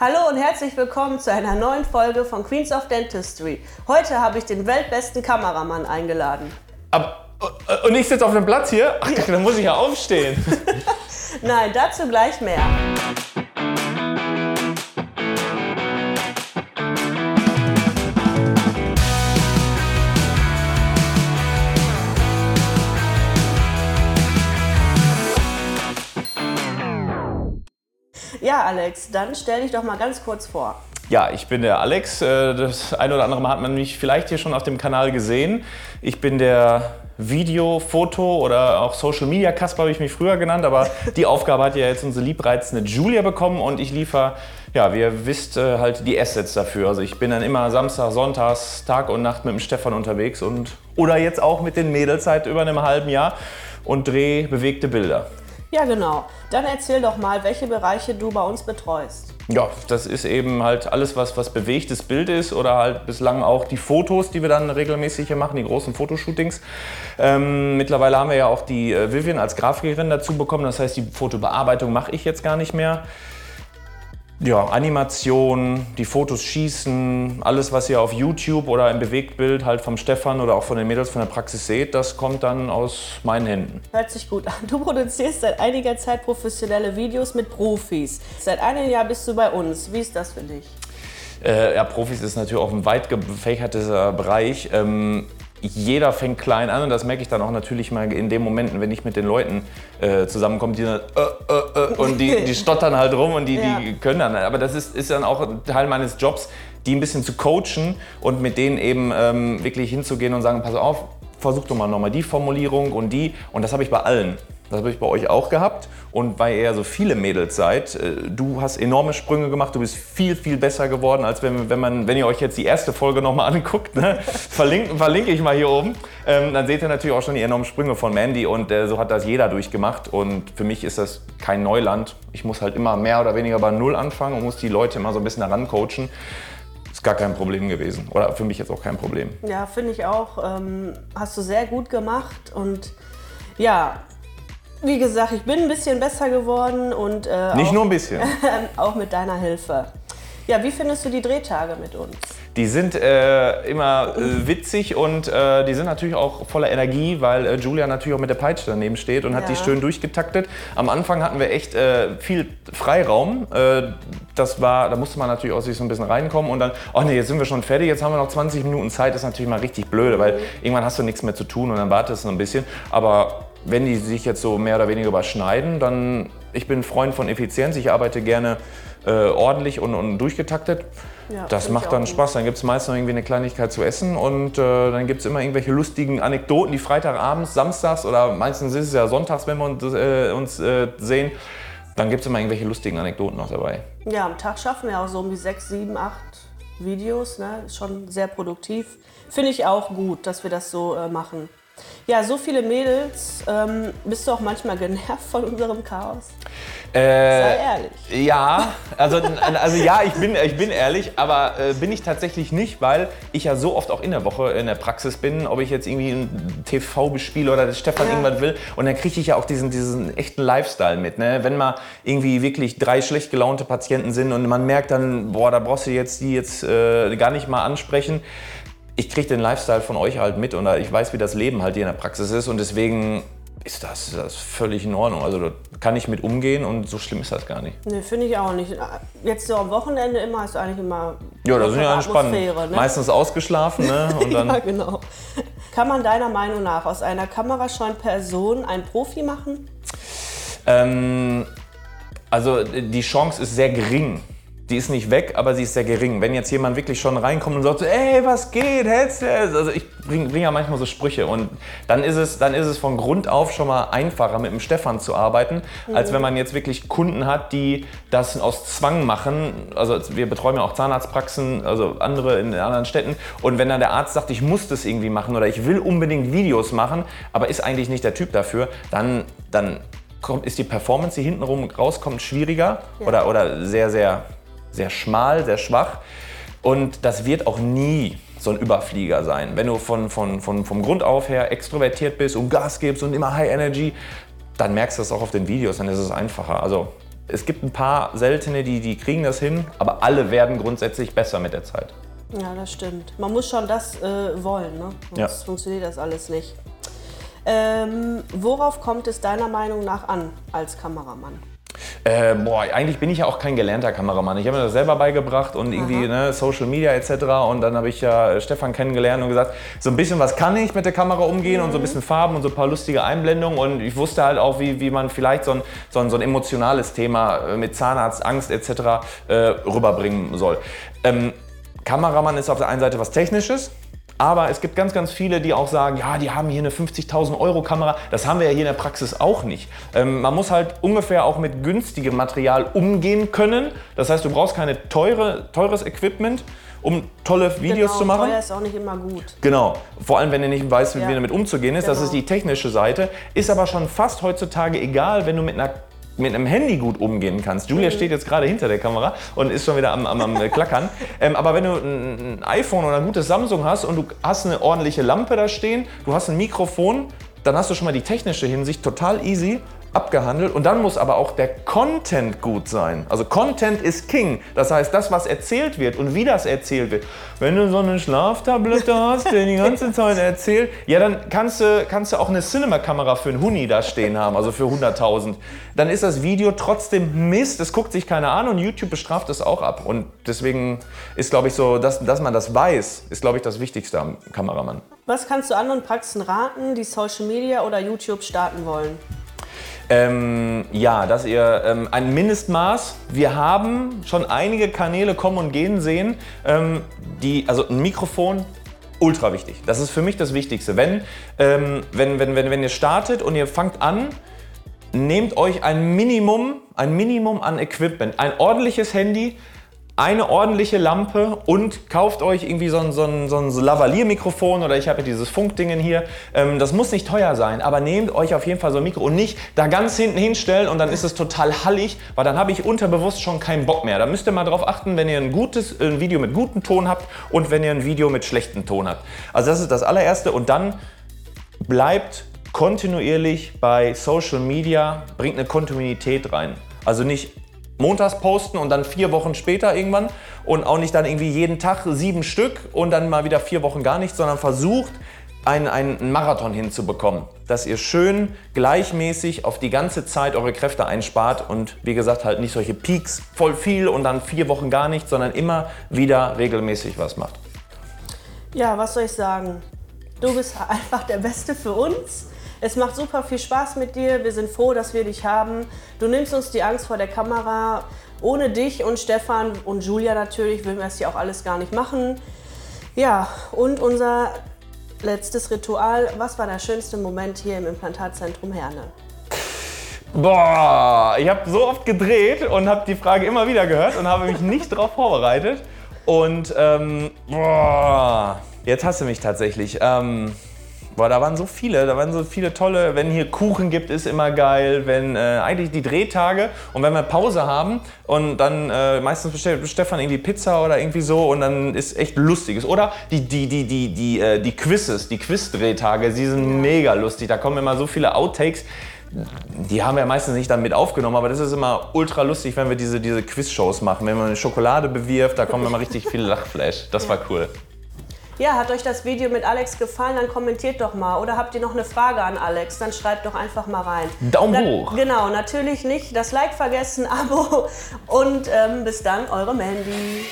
Hallo und herzlich willkommen zu einer neuen Folge von Queens of Dentistry. Heute habe ich den weltbesten Kameramann eingeladen. Aber, äh, und ich sitze auf dem Platz hier? Ach, dann muss ich ja aufstehen. Nein, dazu gleich mehr. Alex, dann stell dich doch mal ganz kurz vor. Ja, ich bin der Alex. Äh, Das ein oder andere Mal hat man mich vielleicht hier schon auf dem Kanal gesehen. Ich bin der Video, Foto oder auch Social Media Kasper habe ich mich früher genannt, aber die Aufgabe hat ja jetzt unsere liebreizende Julia bekommen und ich liefere, ja, wie ihr wisst, äh, halt die Assets dafür. Also ich bin dann immer Samstag, Sonntags, Tag und Nacht mit dem Stefan unterwegs und oder jetzt auch mit den Mädels seit über einem halben Jahr und drehe bewegte Bilder. Ja, genau. Dann erzähl doch mal, welche Bereiche du bei uns betreust. Ja, das ist eben halt alles, was, was bewegtes Bild ist oder halt bislang auch die Fotos, die wir dann regelmäßig hier machen, die großen Fotoshootings. Ähm, mittlerweile haben wir ja auch die äh, Vivian als Grafikerin dazu bekommen, das heißt, die Fotobearbeitung mache ich jetzt gar nicht mehr. Ja, Animation, die Fotos schießen, alles, was ihr auf YouTube oder im Bewegtbild halt vom Stefan oder auch von den Mädels von der Praxis seht, das kommt dann aus meinen Händen. Hört sich gut an. Du produzierst seit einiger Zeit professionelle Videos mit Profis. Seit einem Jahr bist du bei uns. Wie ist das für dich? Äh, ja, Profis ist natürlich auch ein weit gefächerter Bereich. Ähm, jeder fängt klein an und das merke ich dann auch natürlich mal in den Momenten, wenn ich mit den Leuten äh, zusammenkomme, die dann äh, äh, äh, und die, die stottern halt rum und die, Ja. die können dann. Aber das ist, ist dann auch Teil meines Jobs, die ein bisschen zu coachen und mit denen eben ähm, wirklich hinzugehen und sagen, pass auf, versuch doch mal nochmal die Formulierung und die. Und das habe ich bei allen. Das habe ich bei euch auch gehabt. Und weil ihr ja so viele Mädels seid, äh, du hast enorme Sprünge gemacht, du bist viel, viel besser geworden, als wenn, wenn, man, wenn ihr euch jetzt die erste Folge nochmal anguckt. Ne? Verlinken, verlinke ich mal hier oben. Ähm, dann seht ihr natürlich auch schon die enormen Sprünge von Mandy und äh, so hat das jeder durchgemacht. Und für mich ist das kein Neuland. Ich muss halt immer mehr oder weniger bei Null anfangen und muss die Leute immer so ein bisschen herancoachen. Ist gar kein Problem gewesen. Oder für mich jetzt auch kein Problem. Ja, finde ich auch. Ähm, hast du sehr gut gemacht und ja, wie gesagt, ich bin ein bisschen besser geworden und äh, Nicht auch, nur ein bisschen. auch mit deiner Hilfe. Ja, wie findest du die Drehtage mit uns? Die sind äh, immer äh, witzig und äh, die sind natürlich auch voller Energie, weil äh, Julia natürlich auch mit der Peitsche daneben steht und hat Ja. die schön durchgetaktet. Am Anfang hatten wir echt äh, viel Freiraum. Äh, das war, da musste man natürlich auch sich so ein bisschen reinkommen und dann, oh nee, jetzt sind wir schon fertig, jetzt haben wir noch 20 Minuten Zeit. Das ist natürlich mal richtig blöde, weil irgendwann hast du nichts mehr zu tun und dann wartest du ein bisschen. Aber wenn die sich jetzt so mehr oder weniger überschneiden, dann, ich bin ein Freund von Effizienz, ich arbeite gerne äh, ordentlich und, und durchgetaktet. Ja, das macht dann. Spaß. Dann gibt es meist noch irgendwie eine Kleinigkeit zu essen und äh, dann gibt es immer irgendwelche lustigen Anekdoten, die Freitagabends, samstags oder meistens ist es ja sonntags, wenn wir uns, äh, uns äh, sehen. Dann gibt es immer irgendwelche lustigen Anekdoten noch dabei. Ja, am Tag schaffen wir auch so um die sechs, sieben, acht Videos. Ne? Ist schon sehr produktiv. Finde ich auch gut, dass wir das so äh, machen. Ja, so viele Mädels. Ähm, bist du auch manchmal genervt von unserem Chaos? Sei Äh, ehrlich. Ja, also, also ja, ich bin, ich bin ehrlich, aber äh, bin ich tatsächlich nicht, weil ich ja so oft auch in der Woche in der Praxis bin, ob ich jetzt irgendwie ein TV bespiele oder der Stefan Ja. irgendwas will. Und dann kriege ich ja auch diesen, diesen echten Lifestyle mit. Ne? Wenn mal irgendwie wirklich drei schlecht gelaunte Patienten sind und man merkt dann, boah, da brauchst du jetzt die jetzt äh, gar nicht mal ansprechen. Ich kriege den Lifestyle von euch halt mit und ich weiß, wie das Leben halt hier in der Praxis ist und deswegen ist das, das völlig in Ordnung. Also da kann ich mit umgehen und so schlimm ist das gar nicht. Nee, finde ich auch nicht. Jetzt so am Wochenende immer ist eigentlich immer. Ja, das sind ja entspannt. Ne? Meistens ausgeschlafen, ne? Und dann, ja, genau. Kann man deiner Meinung nach aus einer kamerascheuen Person einen Profi machen? ähm, also die Chance ist sehr gering. Die ist nicht weg, aber sie ist sehr gering. Wenn jetzt jemand wirklich schon reinkommt und sagt, ey, was geht, hältst du es? Also ich bringe bring ja manchmal so Sprüche und dann ist, es, dann ist es von Grund auf schon mal einfacher, mit dem Stefan zu arbeiten, als wenn man jetzt wirklich Kunden hat, die das aus Zwang machen. Also wir betreuen ja auch Zahnarztpraxen, also andere in anderen Städten. Und wenn dann der Arzt sagt, ich muss das irgendwie machen oder ich will unbedingt Videos machen, aber ist eigentlich nicht der Typ dafür, dann, dann kommt, ist die Performance, die hintenrum rauskommt, schwieriger oder, oder sehr, sehr, sehr schmal, sehr schwach. Und das wird auch nie so ein Überflieger sein. Wenn du von, von, von, vom Grund auf her extrovertiert bist und Gas gibst und immer High Energy, dann merkst du das auch auf den Videos, dann ist es einfacher. Also Es gibt ein paar seltene, die, die kriegen das hin, aber alle werden grundsätzlich besser mit der Zeit. Ja, das stimmt. Man muss schon das äh, wollen, ne? sonst Ja. funktioniert das alles nicht. Ähm, worauf kommt es deiner Meinung nach an als Kameramann? Äh, boah, eigentlich bin ich ja auch kein gelernter Kameramann. Ich habe mir das selber beigebracht und irgendwie ne, Social Media etc. Und dann habe ich ja Stefan kennengelernt und gesagt, so ein bisschen was kann ich mit der Kamera umgehen und so ein bisschen Farben und so ein paar lustige Einblendungen. Und ich wusste halt auch, wie, wie man vielleicht so ein, so, ein, so ein emotionales Thema äh, mit Zahnarzt, Angst etc. Äh, rüberbringen soll. Ähm, Kameramann ist auf der einen Seite was Technisches. Aber es gibt ganz, ganz viele, die auch sagen, ja, die haben hier eine 50.000 Euro Kamera. Das haben wir ja hier in der Praxis auch nicht. Ähm, man muss halt ungefähr auch mit günstigem Material umgehen können. Das heißt, du brauchst keine teure, teures Equipment, um tolle Videos genau, zu machen. Teuer ist auch nicht immer gut. Genau, vor allem wenn du nicht weißt, wie Ja. damit umzugehen ist. Das Genau. ist die technische Seite. Ist aber schon fast heutzutage egal, wenn du mit einer mit einem Handy gut umgehen kannst. Mhm. Julia steht jetzt gerade hinter der Kamera und ist schon wieder am, am, am äh, Klackern. Ähm, aber wenn du ein iPhone oder ein gutes Samsung hast und du hast eine ordentliche Lampe da stehen, du hast ein Mikrofon, dann hast du schon mal die technische Hinsicht total easy abgehandelt und dann muss aber auch der Content gut sein. Also Content ist King. Das heißt, das, was erzählt wird und wie das erzählt wird. Wenn du so eine Schlaftablette hast, der die ganze Zeit erzählt, ja, dann kannst du, kannst du auch eine Cinema-Kamera für einen Huni da stehen haben, also für 100.000. Dann ist das Video trotzdem Mist, es guckt sich keiner an und YouTube bestraft es auch ab. Und deswegen ist, glaube ich, so, dass, dass man das weiß, ist, glaube ich, das Wichtigste am Kameramann. Was kannst du anderen Praxen raten, die Social Media oder YouTube starten wollen? Ähm, ja, dass ihr ähm, ein Mindestmaß. Wir haben schon einige Kanäle kommen und gehen sehen. Ähm, die, also ein Mikrofon, ultra wichtig. Das ist für mich das Wichtigste. Wenn, ähm, wenn, wenn, wenn, wenn ihr startet und ihr fangt an, nehmt euch ein Minimum, ein Minimum an Equipment, ein ordentliches Handy, eine ordentliche Lampe und kauft euch irgendwie so ein, so ein, so ein Lavalier-Mikrofon oder ich habe ja dieses Funkdingen hier. Ähm, das muss nicht teuer sein, aber nehmt euch auf jeden Fall so ein Mikro und nicht da ganz hinten hinstellen und dann ist es total hallig, weil dann habe ich unterbewusst schon keinen Bock mehr. Da müsst ihr mal drauf achten, wenn ihr ein gutes ein Video mit gutem Ton habt und wenn ihr ein Video mit schlechtem Ton habt. Also das ist das allererste und dann bleibt kontinuierlich bei Social Media, bringt eine Kontinuität rein. Also nicht montags posten und dann vier Wochen später irgendwann und auch nicht dann irgendwie jeden Tag sieben Stück und dann mal wieder vier Wochen gar nichts, sondern versucht, einen, einen Marathon hinzubekommen. Dass ihr schön gleichmäßig auf die ganze Zeit eure Kräfte einspart und wie gesagt halt nicht solche Peaks voll viel und dann vier Wochen gar nichts, sondern immer wieder regelmäßig was macht. Ja, was soll ich sagen? Du bist einfach der Beste für uns. Es macht super viel Spaß mit dir. Wir sind froh, dass wir dich haben. Du nimmst uns die Angst vor der Kamera. Ohne dich und Stefan und Julia natürlich würden wir das hier auch alles gar nicht machen. Ja, und unser letztes Ritual. Was war der schönste Moment hier im Implantatzentrum Herne? Boah, ich habe so oft gedreht und habe die Frage immer wieder gehört und habe mich nicht darauf vorbereitet. Und ähm, boah, jetzt hast du mich tatsächlich. Ähm, boah, da waren so viele, da waren so viele tolle. Wenn hier Kuchen gibt, ist immer geil. Wenn äh, eigentlich die Drehtage und wenn wir Pause haben und dann äh, meistens bestellt Stefan irgendwie Pizza oder irgendwie so und dann ist echt lustiges. Oder die die die die die äh, die Quizzes, die Quiz-Drehtage, die sind mega lustig. Da kommen immer so viele Outtakes. Die haben wir meistens nicht dann mit aufgenommen, aber das ist immer ultra lustig, wenn wir diese, diese Quiz-Shows machen. Wenn man eine Schokolade bewirft, da kommen immer richtig viele Lachflash. Das war cool. Ja, hat euch das Video mit Alex gefallen? Dann kommentiert doch mal. Oder habt ihr noch eine Frage an Alex? Dann schreibt doch einfach mal rein. Daumen Na- hoch. Genau, natürlich nicht. Das Like vergessen, Abo und ähm, bis dann, eure Mandy.